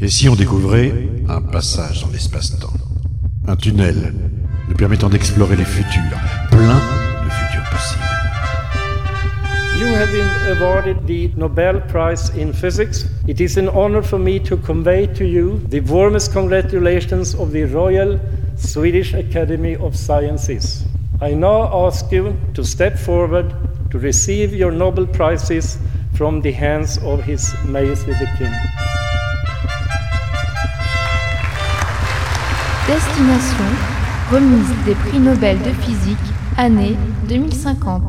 Et si on découvrait un passage dans l'espace-temps Un tunnel nous permettant d'explorer les futurs, plein de futurs possibles. You have been awarded the Nobel Prize in Physics. It is an honor for me to convey to you the warmest congratulations of the Royal Swedish Academy of Sciences. I now ask you to step forward to receive your Nobel Prizes from the hands of His Majesty the King. Destination remise des prix Nobel de physique, année 2050.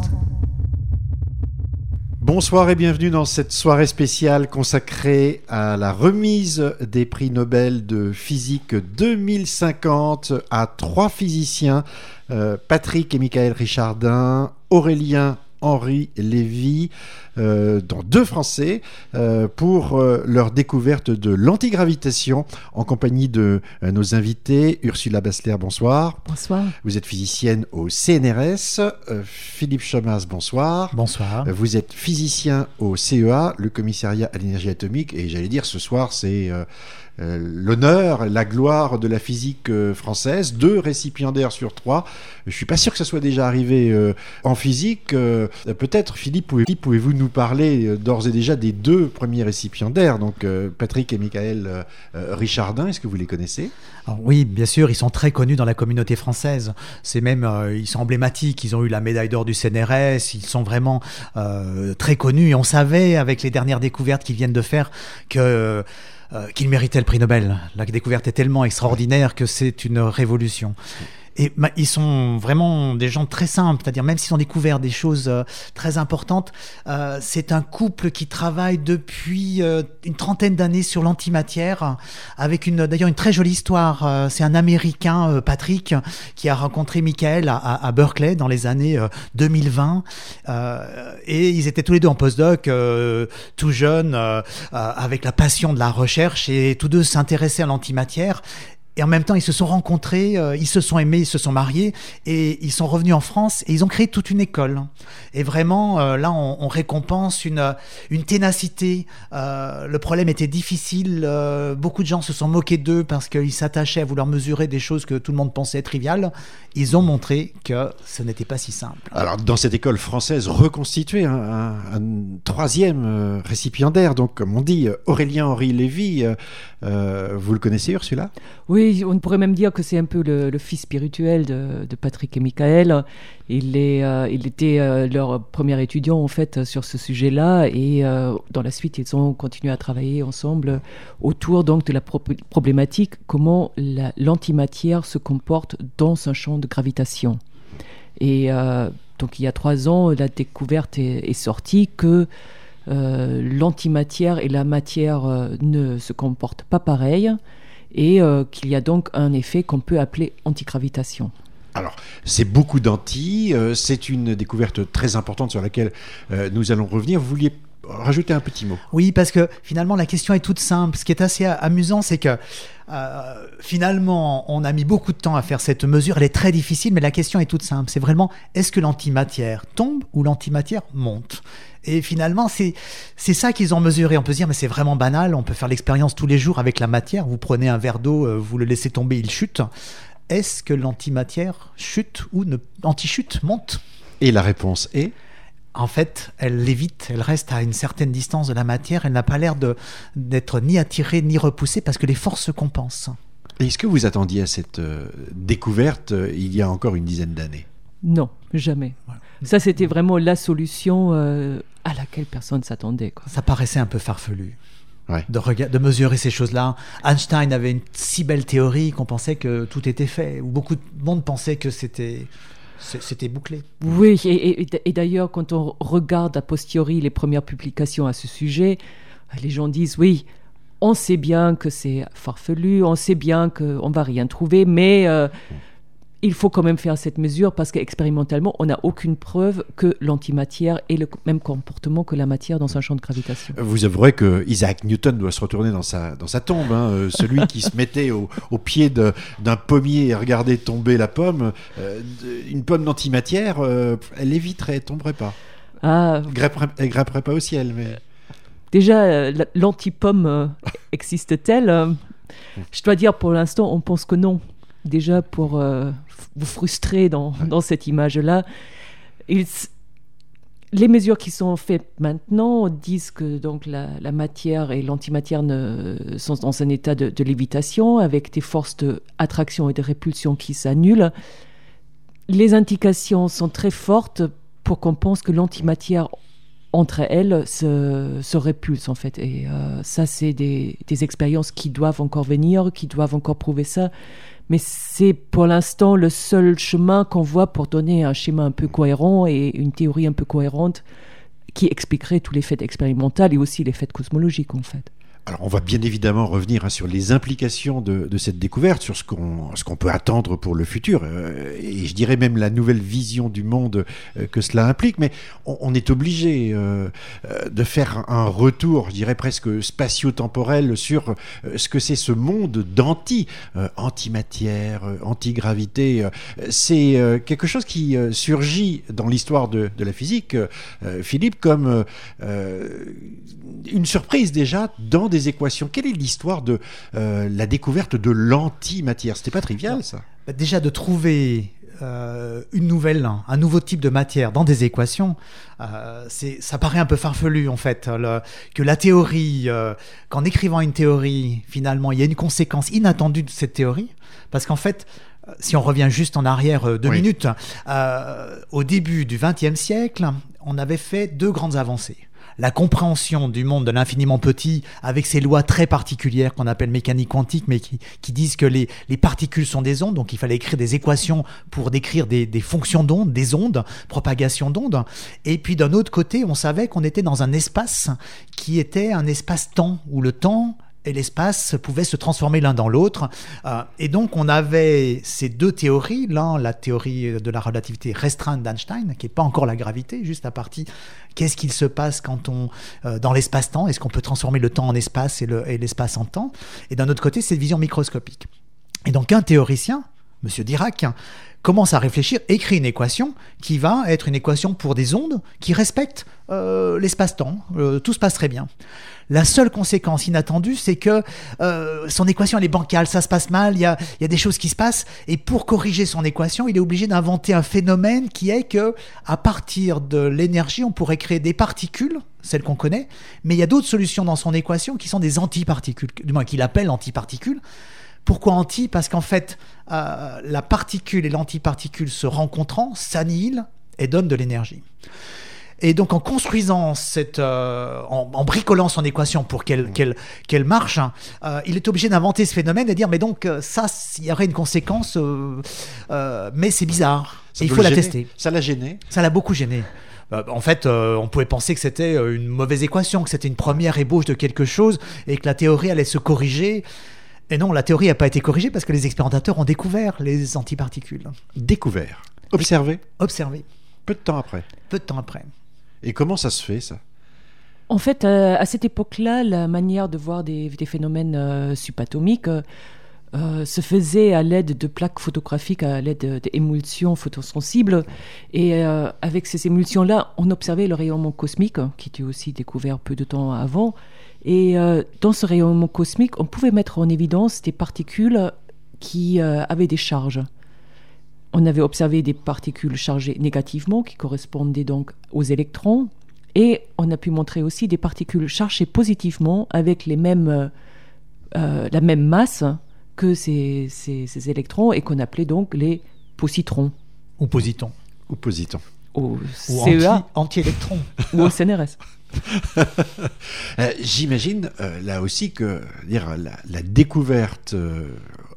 Bonsoir et bienvenue dans cette soirée spéciale consacrée à la remise des prix Nobel de physique 2050 à trois physiciens, euh, Patrick et Michael Richardin, Aurélien Henri Lévy, euh, dans deux Français, euh, pour euh, leur découverte de l'antigravitation en compagnie de euh, nos invités. Ursula Bassler, bonsoir. Bonsoir. Vous êtes physicienne au CNRS. Euh, Philippe Chomas, bonsoir. Bonsoir. Euh, Vous êtes physicien au CEA, le commissariat à l'énergie atomique, et j'allais dire ce soir c'est l'honneur, la gloire de la physique euh, française, deux récipiendaires sur trois. Je suis pas sûr que ça soit déjà arrivé euh, en physique. Euh, Peut-être Philippe, pouvez- pouvez-vous nous parler euh, d'ores et déjà des deux premiers récipiendaires, donc euh, Patrick et Michael euh, euh, Richardin, est-ce que vous les connaissez? Alors oui, bien sûr, ils sont très connus dans la communauté française. C'est même, euh, ils sont emblématiques. Ils ont eu la médaille d'or du CNRS. Ils sont vraiment euh, très connus. Et on savait, avec les dernières découvertes qu'ils viennent de faire, que euh, qu'ils méritaient le prix Nobel. La découverte est tellement extraordinaire que c'est une révolution. Et ma- ils sont vraiment des gens très simples, c'est-à-dire même s'ils ont découvert des choses euh, très importantes, euh, c'est un couple qui travaille depuis euh, une trentaine d'années sur l'antimatière, avec une d'ailleurs une très jolie histoire. C'est un Américain, Patrick, qui a rencontré Michael à, à- Berkeley dans les années euh, 2020, Euh, et ils étaient tous les deux en postdoc, tout jeunes, avec la passion de la recherche, et tous deux s'intéressaient à l'antimatière. Et en même temps, ils se sont rencontrés, euh, ils se sont aimés, ils se sont mariés, et ils sont revenus en France et ils ont créé toute une école. Et vraiment, euh, là, on, on récompense une, euh, une ténacité. Euh, le problème était difficile. euh, beaucoup de gens se sont moqués d'eux parce qu'ils s'attachaient à vouloir mesurer des choses que tout le monde pensait triviales. Ils ont montré que ce n'était pas si simple. Alors, dans cette école française reconstituée, un, un- un troisième euh, récipiendaire, donc comme on dit, Aurélien Henri Lévy, vous le connaissez Ursula? Oui, on pourrait même dire que c'est un peu le, fils spirituel de, Patrick et Michael. Il, est, euh, il était euh, leur premier étudiant en fait sur ce sujet-là et euh, dans la suite ils ont continué à travailler ensemble autour donc de la pro- problématique comment la- l'antimatière se comporte dans un champ de gravitation. Et donc il y a trois ans, la découverte est, est sortie que l'antimatière et la matière ne se comportent pas pareil et euh, qu'il y a donc un effet qu'on peut appeler antigravitation. Alors, c'est beaucoup d'anti, euh, c'est une découverte très importante sur laquelle euh, nous allons revenir. Vous vouliez rajouter un petit mot Oui, parce que finalement, la question est toute simple. Ce qui est assez amusant, c'est que euh, finalement, on a mis beaucoup de temps à faire cette mesure. Elle est très difficile, mais la question est toute simple. C'est vraiment, est-ce que l'antimatière tombe ou l'antimatière monte? Et finalement, c'est c'est ça qu'ils ont mesuré. On peut se dire, mais c'est vraiment banal. On peut faire l'expérience tous les jours avec la matière. Vous prenez un verre d'eau, euh, vous le laissez tomber, il chute. Est-ce que l'antimatière chute ou ne anti-chute, monte? Et la réponse est en fait, elle lévite, elle reste à une certaine distance de la matière, elle n'a pas l'air de- d'être ni attirée ni repoussée parce que les forces se compensent. Est-ce que vous attendiez à cette euh, découverte euh, il y a encore une dizaine d'années? Non, jamais. Ça, c'était vraiment la solution euh, à laquelle personne s'attendait. quoi. Ça paraissait un peu farfelu. Ouais. De, de mesurer ces choses-là. Einstein avait une si belle théorie qu'on pensait que tout était fait, ou beaucoup de monde pensait que c'était c'était bouclé. Oui, et, et- et d'ailleurs, quand on regarde a posteriori les premières publications à ce sujet, les gens disent oui, on sait bien que c'est farfelu, on sait bien qu'on va rien trouver, mais euh, il faut quand même faire cette mesure parce qu'expérimentalement, on n'a aucune preuve que l'antimatière ait le même comportement que la matière dans un champ de gravitation. Vous avouerez que Isaac Newton doit se retourner dans sa, dans sa tombe. hein. Euh, celui qui se mettait au, au pied d'un pommier et regardait tomber la pomme. euh, une pomme d'antimatière, euh, elle éviterait, elle tomberait pas. Ah, Elle grimperait, elle grimperait pas au ciel, mais déjà, l'anti-pomme existe-t-elle? Je dois dire, pour l'instant, on pense que non. Déjà, pour vous frustrer dans, dans cette image-là, les mesures qui sont faites maintenant disent que donc la, matière et l'antimatière sont dans un état de, lévitation avec des forces d'attraction et de répulsion qui s'annulent. Les indications sont très fortes pour qu'on pense que l'antimatière entre elles se, se répulse en fait. Et euh, ça, c'est des, des expériences qui doivent encore venir, qui doivent encore prouver ça mais c'est pour l'instant le seul chemin qu'on voit pour donner un schéma un peu cohérent et une théorie un peu cohérente qui expliquerait tous les faits expérimentaux et aussi les faits cosmologiques en fait. Alors, on va bien évidemment revenir hein, sur les implications de, cette découverte, sur ce qu'on peut attendre pour le futur, euh, et je dirais même la nouvelle vision du monde euh, que cela implique. Mais on, est obligé euh, de faire un retour, je dirais presque spatio-temporel, sur ce que c'est ce monde d'anti, antimatière, antigravité. c'est quelque chose qui surgit dans l'histoire de, de, la physique, Philippe, comme une surprise déjà dans des équations. Quelle est l'histoire de euh, la découverte de l'antimatière? C'était pas trivial, ça bah, Déjà, de trouver euh, une nouvelle, un nouveau type de matière dans des équations, euh, ça paraît un peu farfelu en fait. que la théorie, qu'en écrivant une théorie, finalement, il y a une conséquence inattendue de cette théorie, parce qu'en fait, si on revient juste en arrière deux minutes, au début du XXe siècle, on avait fait deux grandes avancées la compréhension du monde de l'infiniment petit avec ces lois très particulières qu'on appelle mécanique quantique, mais qui, disent que les, particules sont des ondes, donc il fallait écrire des équations pour décrire des, des fonctions d'ondes, des ondes, propagation d'ondes. Et puis d'un autre côté, on savait qu'on était dans un espace qui était un espace-temps, où le temps et l'espace pouvaient se transformer l'un dans l'autre. Euh, et donc on avait ces deux théories, l'un la théorie de la relativité restreinte d'Einstein, qui n'est pas encore la gravité, juste à partir qu'est-ce qu'il se passe quand on euh, dans l'espace-temps, est-ce qu'on peut transformer le temps en espace et l'espace en temps? Et d'un autre côté, cette vision microscopique. Et donc un théoricien, Monsieur Dirac, commence à réfléchir, écrit une équation qui va être une équation pour des ondes qui respectent euh, l'espace-temps. tout se passe très bien. La seule conséquence inattendue, c'est que euh, son équation est bancale, ça se passe mal, il y a, des choses qui se passent, et pour corriger son équation, il est obligé d'inventer un phénomène qui est que à partir de l'énergie, on pourrait créer des particules, celles qu'on connaît, mais il y a d'autres solutions dans son équation qui sont des antiparticules, du moins qu'il appelle antiparticules. Pourquoi anti? Parce qu'en fait, euh, la particule et l'antiparticule se rencontrant s'annihilent et donnent de l'énergie. Et donc en construisant cette, euh, en, bricolant son équation pour qu'elle mmh. qu'elle qu'elle marche, hein, euh, il est obligé d'inventer ce phénomène et dire mais donc ça, il y aurait une conséquence, mais c'est bizarre. il faut la tester. Ça l'a gêné. Ça l'a beaucoup gêné. En fait, on pouvait penser que c'était une mauvaise équation, que c'était une première ébauche de quelque chose et que la théorie allait se corriger. Et non, la théorie n'a pas été corrigée parce que les expérimentateurs ont découvert les antiparticules. Découvert. Observé. Observé. Peu de temps après. Peu de temps après. Et comment ça se fait, ça? En fait, euh, à cette époque-là, la manière de voir des, phénomènes euh, subatomiques euh, se faisait à l'aide de plaques photographiques, à l'aide d'émulsions photosensibles. Et avec ces émulsions-là, on observait le rayonnement cosmique, qui était aussi découvert peu de temps avant. Et dans ce rayonnement cosmique, on pouvait mettre en évidence des particules qui avaient des charges on avait observé des particules chargées négativement qui correspondaient donc aux électrons et on a pu montrer aussi des particules chargées positivement avec les mêmes, euh, euh, la même masse que ces, ces, électrons et qu'on appelait donc les positrons. Ou positons. Ou positons. Au CEA. Anti-électrons. ou au CNRS. Euh, j'imagine là aussi que dire, la, découverte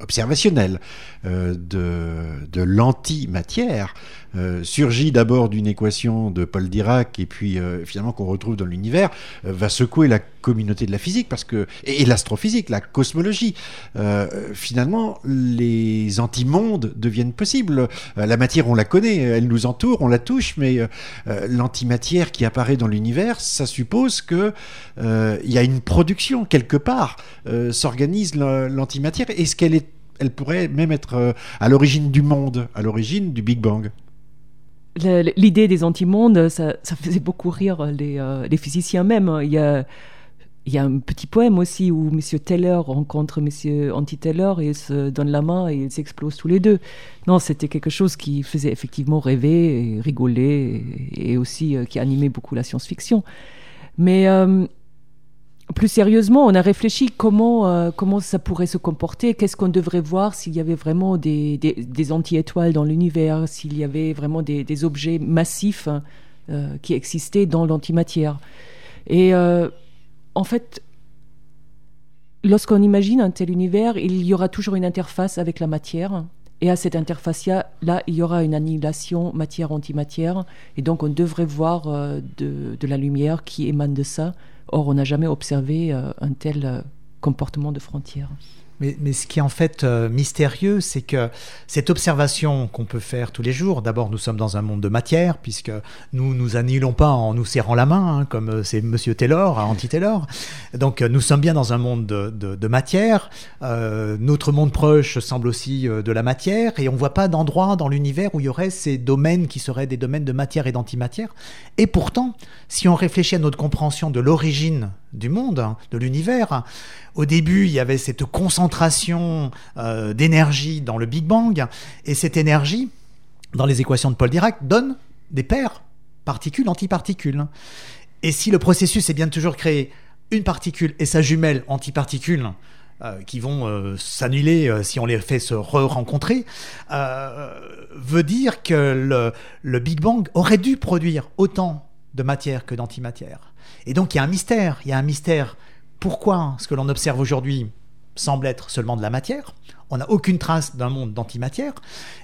observationnelle euh, de, de l'antimatière euh, surgit d'abord d'une équation de Paul Dirac et puis euh, finalement qu'on retrouve dans l'univers, va secouer la communauté de la physique parce que et, l'astrophysique, la cosmologie. finalement, les antimondes deviennent possibles. la matière, on la connaît, elle nous entoure, on la touche, mais l'antimatière qui apparaît dans l'univers, ça suppose que il y a une production quelque part. S'organise l'antimatière. Est-ce qu'elle est elle pourrait même être euh, à l'origine du monde, à l'origine du Big Bang? L'idée des antimondes, ça, ça faisait beaucoup rire les, euh, les physiciens même. Il y a il y a un petit poème aussi où M. Taylor rencontre M. Anti-Taylor et se donne la main et ils s'explosent tous les deux. Non, c'était quelque chose qui faisait effectivement rêver rigoler et, aussi qui animait beaucoup la science-fiction. Mais plus sérieusement, on a réfléchi comment, euh, comment ça pourrait se comporter, qu'est-ce qu'on devrait voir s'il y avait vraiment des, anti-étoiles dans l'univers, s'il y avait vraiment des, objets massifs euh, qui existaient dans l'antimatière. Et euh, en fait, lorsqu'on imagine un tel univers, il y aura toujours une interface avec la matière. Et à cette interface-là, il y aura une annihilation matière-antimatière. Et donc, on devrait voir de, de la lumière qui émane de ça Or, on n'a jamais observé euh, un tel euh, comportement de frontière. Mais, ce qui est en fait euh, mystérieux, c'est que cette observation qu'on peut faire tous les jours, d'abord nous sommes dans un monde de matière, puisque nous nous annihilons pas en nous serrant la main, hein, comme euh, c'est Monsieur Taylor, anti-Taylor. Donc euh, nous sommes bien dans un monde de, matière. notre monde proche semble aussi de la matière, et on voit pas d'endroit dans l'univers où il y aurait ces domaines qui seraient des domaines de matière et d'antimatière. Et pourtant, si on réfléchit à notre compréhension de l'origine du monde, hein, de l'univers, au début, il y avait cette concentration euh, d'énergie dans le Big Bang, et cette énergie, dans les équations de Paul Dirac, donne des paires particules-antiparticules. Et si le processus est bien toujours créer une particule et sa jumelle antiparticule, euh, qui vont euh, s'annuler si on les fait se re-rencontrer, veut dire que le, Big Bang aurait dû produire autant de matière que d'antimatière. Et donc il y a un mystère, il y a un mystère. Pourquoi ce que l'on observe aujourd'hui semble être seulement de la matière? On n'a aucune trace d'un monde d'antimatière.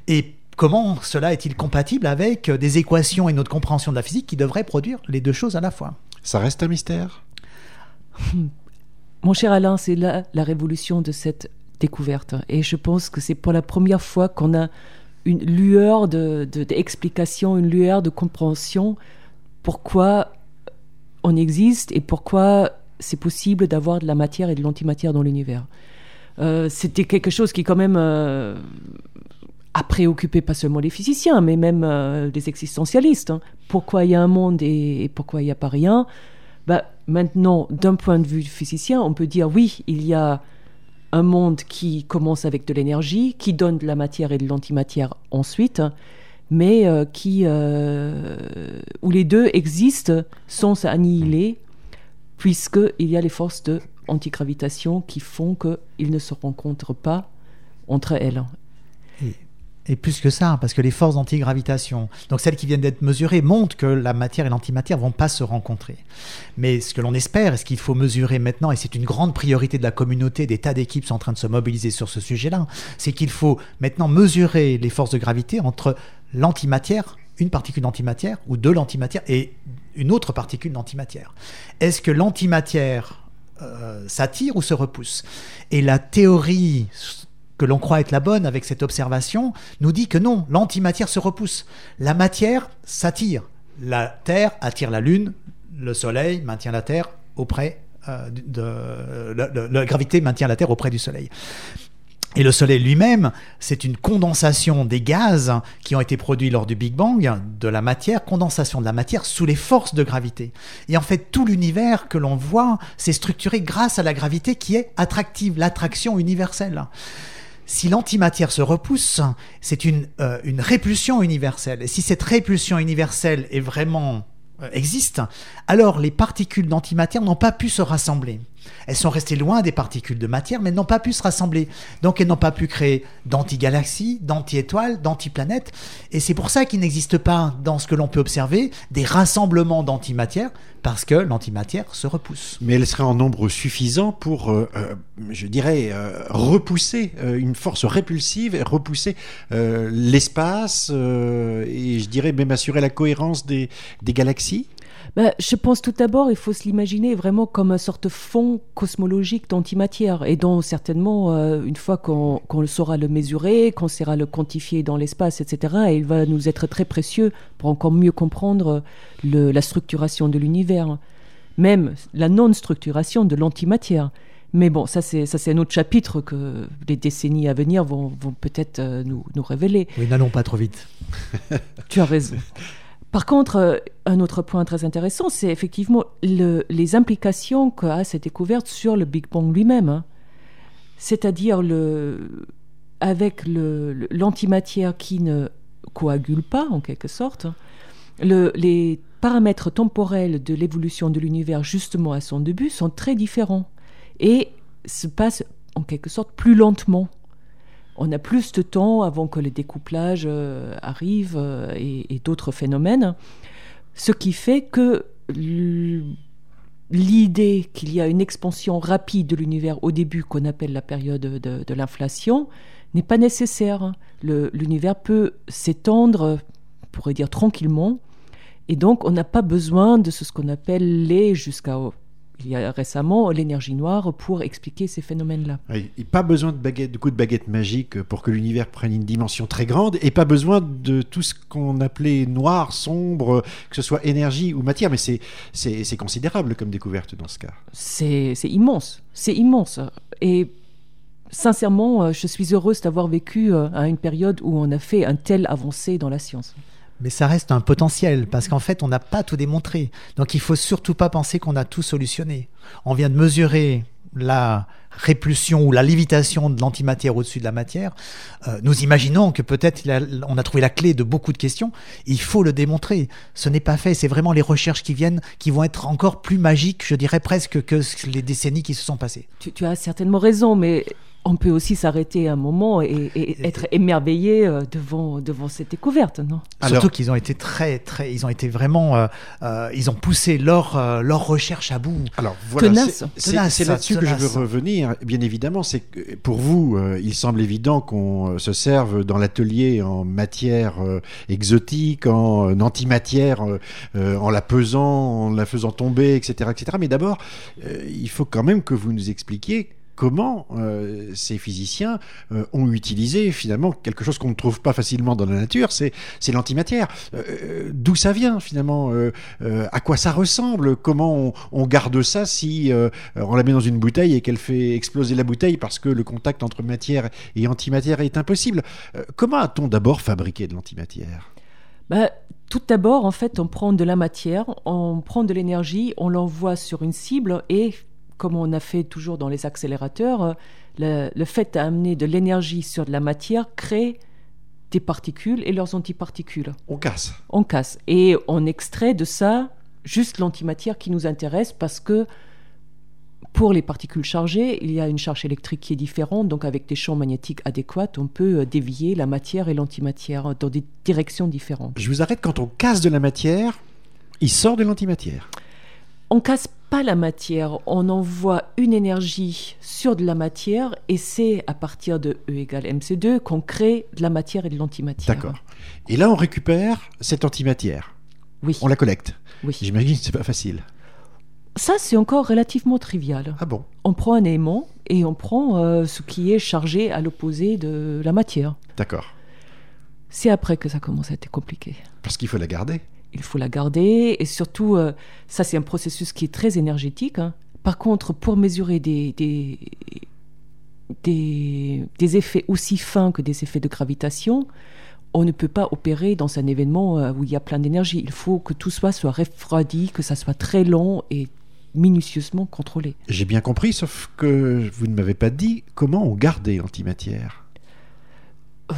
Et comment cela est-il compatible avec des équations et notre compréhension de la physique qui devraient produire les deux choses à la fois? Ça reste un mystère? Mon cher Alain, c'est là la révolution de cette découverte. Et je pense que c'est pour la première fois qu'on a une lueur d'explication, de, une lueur de compréhension. Pourquoi on existe et pourquoi c'est possible d'avoir de la matière et de l'antimatière dans l'univers. Euh, c'était quelque chose qui quand même euh, a préoccupé pas seulement les physiciens, mais même euh, les existentialistes. Hein. Pourquoi il y a un monde et, pourquoi il n'y a pas rien? Bah, Maintenant, d'un point de vue physicien, on peut dire oui, il y a un monde qui commence avec de l'énergie, qui donne de la matière et de l'antimatière ensuite, mais qui, où les deux existent sans s'annihiler puisqu'il y a les forces de antigravitation qui font qu'ils ne se rencontrent pas entre elles. Et, plus que ça, parce que les forces d'antigravitation, donc celles qui viennent d'être mesurées, montrent que la matière et l'antimatière vont pas se rencontrer. Mais ce que l'on espère, et ce qu'il faut mesurer maintenant, et c'est une grande priorité de la communauté, des tas d'équipes sont en train de se mobiliser sur ce sujet-là, c'est qu'il faut maintenant mesurer les forces de gravité entre l'antimatière une particule d'antimatière ou de l'antimatière et une autre particule d'antimatière. Est-ce que l'antimatière euh, s'attire ou se repousse? Et la théorie que l'on croit être la bonne avec cette observation nous dit que non, l'antimatière se repousse. La matière s'attire. La Terre attire la Lune, le Soleil maintient la Terre auprès euh, de, la, gravité maintient la Terre auprès du Soleil. Et le Soleil lui-même, c'est une condensation des gaz qui ont été produits lors du Big Bang, de la matière, condensation de la matière sous les forces de gravité. Et en fait, tout l'univers que l'on voit s'est structuré grâce à la gravité qui est attractive, l'attraction universelle. Si l'antimatière se repousse, c'est une, euh, une répulsion universelle. Et si cette répulsion universelle est vraiment euh, existe, alors les particules d'antimatière n'ont pas pu se rassembler. Elles sont restées loin des particules de matière, mais n'ont pas pu se rassembler. Donc elles n'ont pas pu créer d'antigalaxies, d'anti-étoiles, d'antiplanètes. Et c'est pour ça qu'il n'existe pas, dans ce que l'on peut observer, des rassemblements d'antimatière, parce que l'antimatière se repousse. Mais elle serait en nombre suffisant pour, euh, euh, je dirais, euh, repousser une force répulsive, repousser l'espace et je dirais même assurer la cohérence des galaxies bah, je pense tout d'abord, il faut se l'imaginer vraiment comme une sorte de fond cosmologique d'antimatière, et dont certainement, euh, une fois qu'on saura le mesurer, qu'on saura le quantifier dans l'espace, etc., il va nous être très précieux pour encore mieux comprendre la structuration de l'univers, même la non-structuration de l'antimatière. Mais bon, ça c'est ça c'est un autre chapitre que les décennies à venir vont, vont peut-être euh, nous, nous révéler. Oui, n'allons pas trop vite. tu as raison. Par contre, euh, un autre point très intéressant, c'est effectivement les implications qu'a cette découverte sur le Big Bang lui-même. Hein. C'est-à-dire avec l'antimatière qui ne coagule pas, en quelque sorte, les paramètres temporels de l'évolution de l'univers justement à son début sont très différents et se passent en quelque sorte plus lentement. On a plus de temps avant que le découplage euh, arrive euh, et, d'autres phénomènes, ce qui fait que l'idée qu'il y a une expansion rapide de l'univers au début qu'on appelle la période de l'inflation n'est pas nécessaire. L'univers peut s'étendre, on pourrait dire tranquillement, et donc on n'a pas besoin de ce, qu'on appelle les, jusqu'à il y a récemment l'énergie noire pour expliquer ces phénomènes-là. Pas besoin de, baguette, de coup de baguette magique pour que l'univers prenne une dimension très grande et pas besoin de tout ce qu'on appelait noir, sombre, que ce soit énergie ou matière. Mais c'est considérable comme découverte dans ce cas. C'est immense, c'est immense. Et sincèrement, euh, je suis heureuse d'avoir vécu euh, à une période où on a fait un tel avancé dans la science. Mais ça reste un potentiel, parce qu'en fait, on n'a pas tout démontré. Donc il faut surtout pas penser qu'on a tout solutionné. On vient de mesurer la répulsion ou la lévitation de l'antimatière au-dessus de la matière, euh, nous imaginons que peut-être on a trouvé la clé de beaucoup de questions. Il faut le démontrer. Ce n'est pas fait. C'est vraiment les recherches qui viennent qui vont être encore plus magiques, je dirais presque, que les décennies qui se sont passées. tu as certainement raison, mais on peut aussi s'arrêter un moment et, être émerveillé euh, devant, devant cette découverte, non? Surtout qu'ils ont été très, très, ils ont été vraiment, euh, euh, ils ont poussé leur, leur recherche à bout. Alors voilà, c'est là-dessus que je veux revenir. Bien évidemment, c'est que pour vous, il semble évident qu'on se serve dans l'atelier en matière exotique, en antimatière, en la pesant, en la faisant tomber, etc., etc. Mais d'abord, il faut quand même que vous nous expliquiez comment euh, ces physiciens euh, ont utilisé finalement quelque chose qu'on ne trouve pas facilement dans la nature, c'est l'antimatière. Euh, d'où ça vient finalement À quoi ça ressemble Comment on, garde ça si on la met dans une bouteille et qu'elle fait exploser la bouteille parce que le contact entre matière et antimatière est impossible Comment a-t-on d'abord fabriqué de l'antimatière? Bah, tout d'abord, en fait, on prend de la matière, on prend de l'énergie, on l'envoie sur une cible et comme on a fait toujours dans les accélérateurs, euh, le, fait d'amener de l'énergie sur de la matière crée des particules et leurs antiparticules. On casse. On casse. Et on extrait de ça juste l'antimatière qui nous intéresse parce que pour les particules chargées, il y a une charge électrique qui est différente, donc avec des champs magnétiques adéquats, on peut euh, dévier la matière et l'antimatière dans des directions différentes. Je vous arrête, quand on casse de la matière, il sort de l'antimatière. On casse pas la matière, on envoie une énergie sur de la matière et c'est à partir de E égale mc2 qu'on crée de la matière et de l'antimatière. D'accord. Et là, on récupère cette antimatière. Oui. On la collecte. Oui. J'imagine que c'est pas facile. Ça, c'est encore relativement trivial. Ah bon? On prend un aimant et on prend euh, ce qui est chargé à l'opposé de la matière. D'accord. C'est après que ça commence à être compliqué. Parce qu'il faut la garder il faut la garder. Et surtout, euh, ça c'est un processus qui est très énergétique. Hein. Par contre, pour mesurer des, des, des, effets aussi fins que des effets de gravitation, on ne peut pas opérer dans un événement euh, où il y a plein d'énergie. Il faut que tout soit, soit refroidi, que ça soit très long et minutieusement contrôlé. J'ai bien compris, sauf que vous ne m'avez pas dit comment on gardait l'antimatière.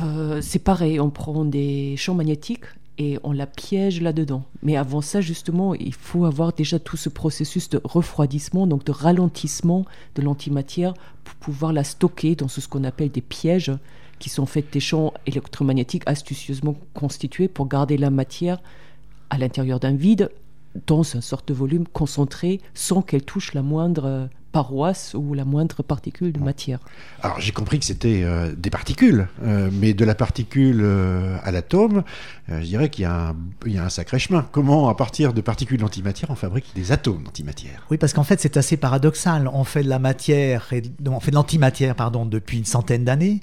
Euh, c'est pareil, on prend des champs magnétiques et on la piège là-dedans. Mais avant ça, justement, il faut avoir déjà tout ce processus de refroidissement, donc de ralentissement de l'antimatière pour pouvoir la stocker dans ce qu'on appelle des pièges qui sont faits des champs électromagnétiques astucieusement constitués pour garder la matière à l'intérieur d'un vide dans une sorte de volume concentré sans qu'elle touche la moindre paroisse ou la moindre particule de matière. Alors j'ai compris que c'était euh, des particules, euh, mais de la particule euh, à l'atome, je dirais qu'il y, y, a un sacré chemin. Comment, à partir de particules d'antimatière, on fabrique des atomes d'antimatière Oui, parce qu'en fait c'est assez paradoxal. On fait de la matière, et, on fait de l'antimatière pardon depuis une centaine d'années,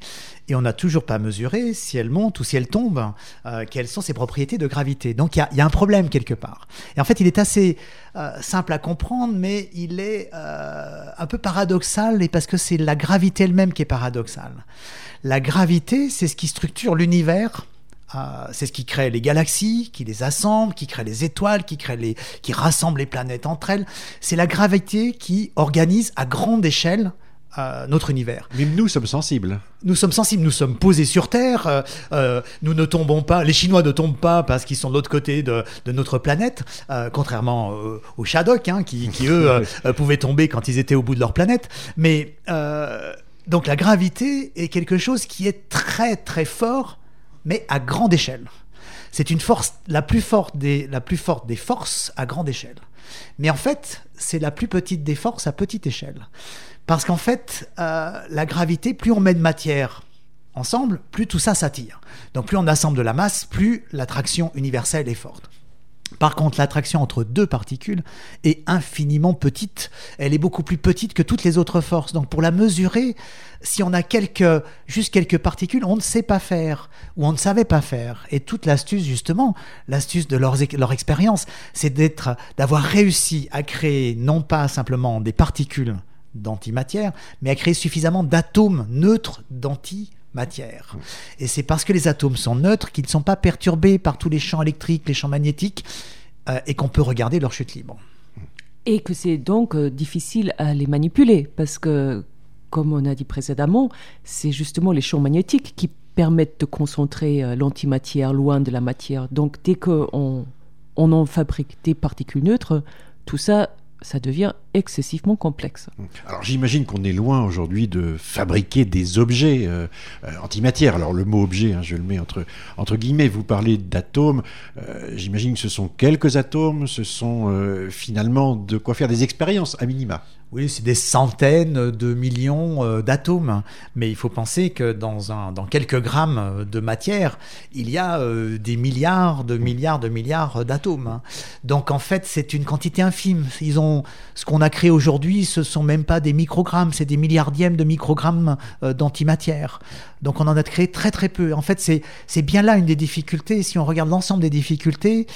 et on n'a toujours pas mesuré si elle monte ou si elle tombe, euh, quelles sont ses propriétés de gravité. Donc il y, a un problème quelque part. Et en fait, il est assez euh, simple à comprendre, mais il est euh, un peu paradoxal, et parce que c'est la gravité elle-même qui est paradoxale. La gravité, c'est ce qui structure l'univers c'est ce qui crée les galaxies, qui les assemble, qui crée les étoiles, qui crée les, qui rassemble les planètes entre elles. C'est la gravité qui organise à grande échelle notre univers. Mais nous sommes sensibles. Nous sommes sensibles, nous sommes posés sur Terre, euh, euh, nous ne tombons pas, les Chinois ne tombent pas parce qu'ils sont de l'autre côté de, notre planète, euh, contrairement aux Shadok, hein, qui, qui, eux pouvaient tomber quand ils étaient au bout de leur planète. Mais donc la gravité est quelque chose qui est très très fort, mais à grande échelle. C'est une force la plus forte des, la plus forte des forces à grande échelle. Mais en fait, c'est la plus petite des forces à petite échelle. Parce qu'en fait, euh, la gravité, plus on met de matière ensemble, plus tout ça s'attire. Donc plus on assemble de la masse, plus l'attraction universelle est forte. Par contre, l'attraction entre deux particules est infiniment petite. Elle est beaucoup plus petite que toutes les autres forces. Donc pour la mesurer, si on a quelques, juste quelques particules, on ne sait pas faire ou on ne savait pas faire. Et toute l'astuce, justement, l'astuce de leur, leur expérience, c'est d'être, d'avoir réussi à créer non pas simplement des particules d'antimatière, mais à créer suffisamment d'atomes neutres d'antimatière. Et c'est parce que les atomes sont neutres qu'ils ne sont pas perturbés par tous les champs électriques, les champs magnétiques, euh, et qu'on peut regarder leur chute libre. Et que c'est donc euh, difficile à les manipuler, parce que, comme on a dit précédemment, c'est justement les champs magnétiques qui permettent de concentrer euh, l'antimatière loin de la matière. Donc dès qu'on on en fabrique des particules neutres, tout ça ça devient excessivement complexe. Alors j'imagine qu'on est loin aujourd'hui de fabriquer des objets euh, euh, antimatière. Alors le mot objet, hein, je le mets entre, entre guillemets, vous parlez d'atomes, euh, j'imagine que ce sont quelques atomes, ce sont finalement de quoi faire des expériences à minima. Oui, c'est des centaines de millions d'atomes, mais il faut penser que dans, un, dans quelques grammes de matière, il y a des milliards de milliards de milliards d'atomes. Donc en fait, c'est une quantité infime. Ils ont ce qu'on a créé aujourd'hui, ce sont même pas des microgrammes, c'est des milliardièmes de microgrammes euh, d'antimatière. Donc on en a créé très très peu. En fait, c'est bien là une des difficultés. Si on regarde l'ensemble des difficultés,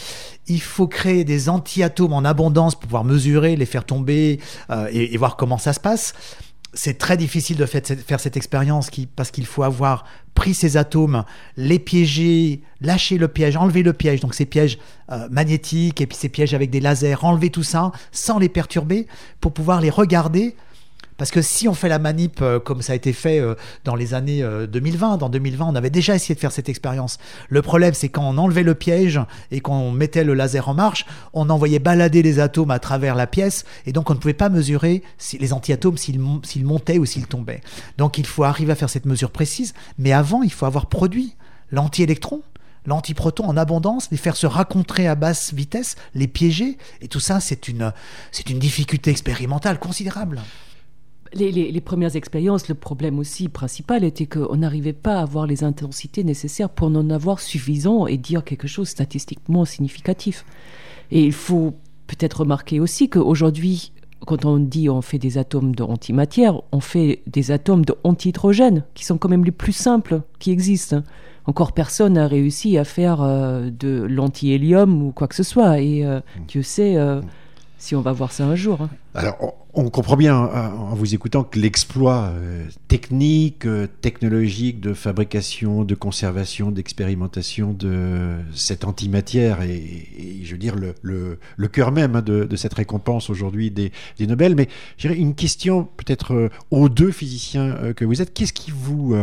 il faut créer des antiatomes en abondance pour pouvoir mesurer, les faire tomber euh, et, voir comment ça se passe. C'est très difficile de faire cette expérience parce qu'il faut avoir pris ces atomes, les piéger, lâcher le piège, enlever le piège, donc ces pièges euh, magnétiques et puis ces pièges avec des lasers, enlever tout ça sans les perturber pour pouvoir les regarder parce que si on fait la manip euh, comme ça a été fait euh, dans les années 2020, euh, dans 2020, on avait déjà essayé de faire cette expérience. Le problème, c'est quand on enlevait le piège et qu'on mettait le laser en marche, on envoyait balader les atomes à travers la pièce et donc on ne pouvait pas mesurer si, les antiatomes s'ils montaient ou s'ils tombaient. Donc il faut arriver à faire cette mesure précise, mais avant, il faut avoir produit l'anti-électron l'antiproton en abondance, les faire se rencontrer à basse vitesse, les piéger, et tout ça, c'est une, c'est une difficulté expérimentale considérable les, premières expériences, le problème aussi principal était qu'on n'arrivait pas à avoir les intensités nécessaires pour en avoir suffisant et dire quelque chose statistiquement significatif. Et il faut peut-être remarquer aussi qu'aujourd'hui, quand on dit on fait des atomes d'antimatière, on fait des atomes d'antihydrogène, qui sont quand même les plus simples qui existent. Encore personne n'a réussi à faire euh, de l'antihélium ou quoi que ce soit. Et euh, mmh. Dieu sait euh, mmh si on va voir ça un jour. Hein. Alors, on, comprend bien hein, en vous écoutant que l'exploit euh, technique, euh, technologique de fabrication, de conservation, d'expérimentation de cette antimatière est, je veux dire, le, cœur même hein, de, cette récompense aujourd'hui des, Nobel. Mais j'ai une question peut-être euh, aux deux physiciens que vous êtes. Qu'est-ce qui vous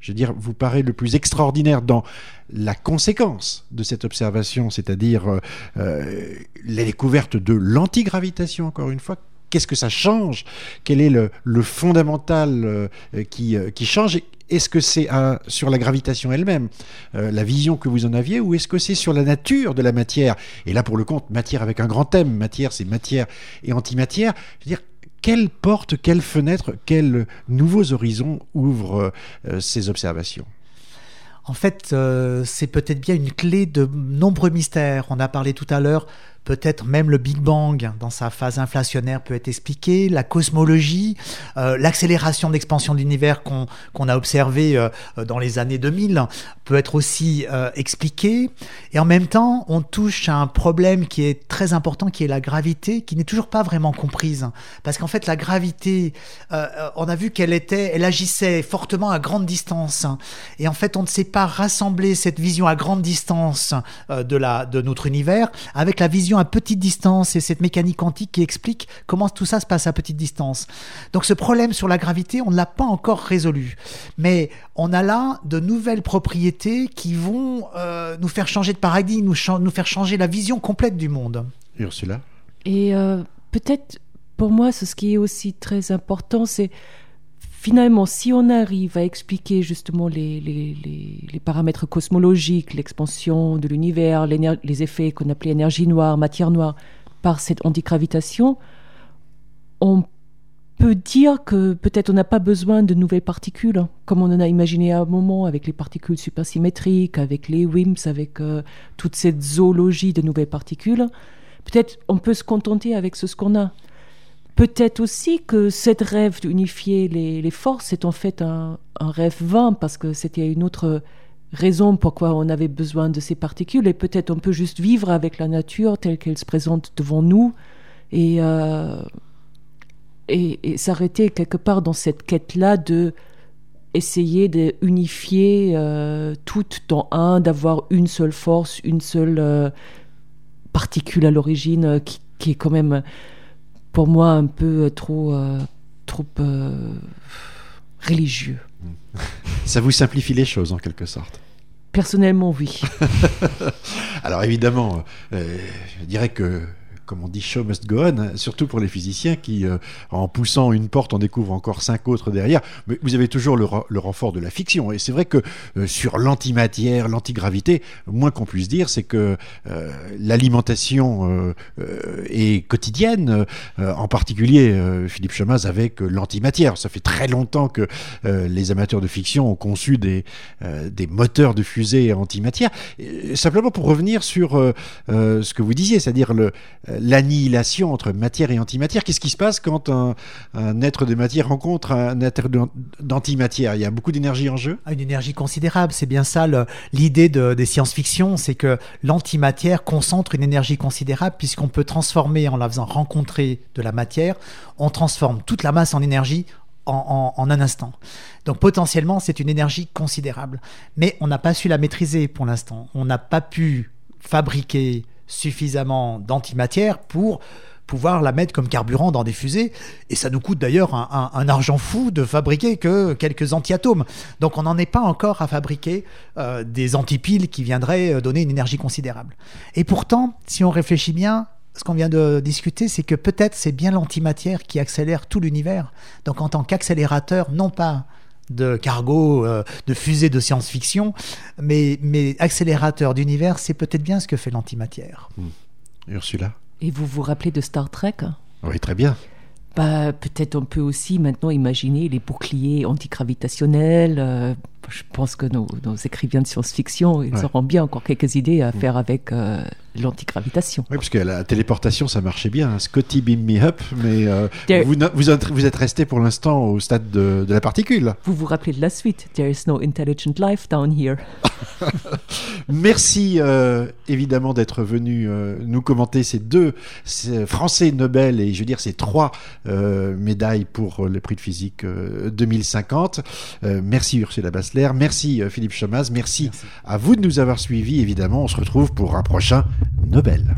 je veux dire, vous paraît le plus extraordinaire dans la conséquence de cette observation, c'est-à-dire euh, euh, la découverte de l'antigravitation, encore une fois. Qu'est-ce que ça change? Quel est le, fondamental euh, qui, qui change? Est-ce que c'est sur la gravitation elle-même, la vision que vous en aviez, ou est-ce que c'est sur la nature de la matière? Et là, pour le compte, matière avec un grand thème. Matière, c'est matière et antimatière. Je veux dire, quelle porte, quelle fenêtre, quels nouveaux horizons ouvrent euh, ces observations? En fait, euh, c'est peut-être bien une clé de nombreux mystères. On a parlé tout à l'heure peut-être même le Big Bang dans sa phase inflationnaire peut être expliqué, la cosmologie, euh, l'accélération d'expansion de l'univers qu'on a observé euh, dans les années 2000 peut être aussi euh, expliqué. Et en même temps, on touche à un problème qui est très important, qui est la gravité, qui n'est toujours pas vraiment comprise. Parce qu'en fait, la gravité, on a vu qu'elle était, elle agissait fortement à grande distance. Et en fait, on ne sait pas rassembler cette vision à grande distance de, la, de notre univers avec la vision à petite distance et cette mécanique quantique qui explique comment tout ça se passe à petite distance. Donc ce problème sur la gravité, on ne l'a pas encore résolu. Mais on a là de nouvelles propriétés qui vont euh, nous faire changer de paradigme, nous, nous, faire changer la vision complète du monde. Ursula? Et euh, peut-être pour moi, ce qui est aussi très important, c'est finalement, si on arrive à expliquer justement les, les, paramètres cosmologiques, l'expansion de l'univers, les effets qu'on appelait énergie noire, matière noire, par cette antigravitation, on peut dire que peut-être on n'a pas besoin de nouvelles particules, hein, comme on en a imaginé à un moment avec les particules supersymétriques, avec les WIMPs, avec euh, toute cette zoologie de nouvelles particules. Peut-être on peut se contenter avec ce qu'on a. Peut-être aussi que cette rêve d'unifier les, forces est en fait un, rêve vain parce que c'était une autre raison pourquoi on avait besoin de ces particules et peut-être on peut juste vivre avec la nature telle qu'elle se présente devant nous et, euh, et, s'arrêter quelque part dans cette quête-là de essayer d'unifier euh, tout dans un, d'avoir une seule force, une seule euh, particule à l'origine qui, est quand même pour moi un peu euh, trop, euh, trop euh, religieux. Ça vous simplifie les choses en quelque sorte Personnellement, oui. Alors évidemment, je dirais que comme on dit, show must go on, surtout pour les physiciens qui, euh, en poussant une porte, en découvrent encore cinq autres derrière. Mais vous avez toujours le, renfort de la fiction. Et c'est vrai que euh, sur l'antimatière, l'antigravité, moins qu'on puisse dire, c'est que euh, l'alimentation est quotidienne, en particulier Philippe Chamaz avec l'antimatière. Ça fait très longtemps que les amateurs de fiction ont conçu des, moteurs de fusée antimatière. simplement pour revenir sur ce que vous disiez, c'est-à-dire le l'annihilation entre matière et antimatière. Qu'est-ce qui se passe quand un, être de matière rencontre un être d'antimatière? Il y a beaucoup d'énergie en jeu? Ah, Une énergie considérable, c'est bien ça l'idée des science-fiction, c'est que l'antimatière concentre une énergie considérable puisqu'on peut transformer en la faisant rencontrer de la matière, on transforme toute la masse en énergie en, en, un instant. Donc potentiellement, c'est une énergie considérable. Mais on n'a pas su la maîtriser pour l'instant. On n'a pas pu fabriquer suffisamment d'antimatière pour pouvoir la mettre comme carburant dans des fusées. Et ça nous coûte d'ailleurs un, argent fou de fabriquer que quelques antiatomes. Donc on n'en est pas encore à fabriquer euh, des antipiles qui viendraient euh, donner une énergie considérable. Et pourtant, si on réfléchit bien, ce qu'on vient de discuter, c'est que peut-être c'est bien l'antimatière qui accélère tout l'univers. Donc en tant qu'accélérateur, non pas de cargo, euh, de fusée de science-fiction, mais, mais accélérateur d'univers, c'est peut-être bien ce que fait l'antimatière. Hmm. Ursula Et vous vous rappelez de Star Trek? Oui, très bien. Bah, peut-être on peut aussi maintenant imaginer les boucliers antigravitationnels. Euh, je pense que nos, écrivains de science-fiction, ils auront bien encore quelques idées à hmm. faire avec euh, l'antigravitation. Oui, parce que la téléportation, ça marchait bien. Hein. Scotty beam me up, mais euh, vous, vous, êtes resté pour l'instant au stade de, la particule. Vous vous rappelez de la suite There is no intelligent life down here. Merci euh, évidemment d'être venu euh, nous commenter ces deux Français Nobel et je veux dire ces trois médailles pour le prix de physique 2050. merci Ursula Bassler, merci Philippe Chamaz, merci, merci à vous de nous avoir suivis. Évidemment, on se retrouve pour un prochain Nobel.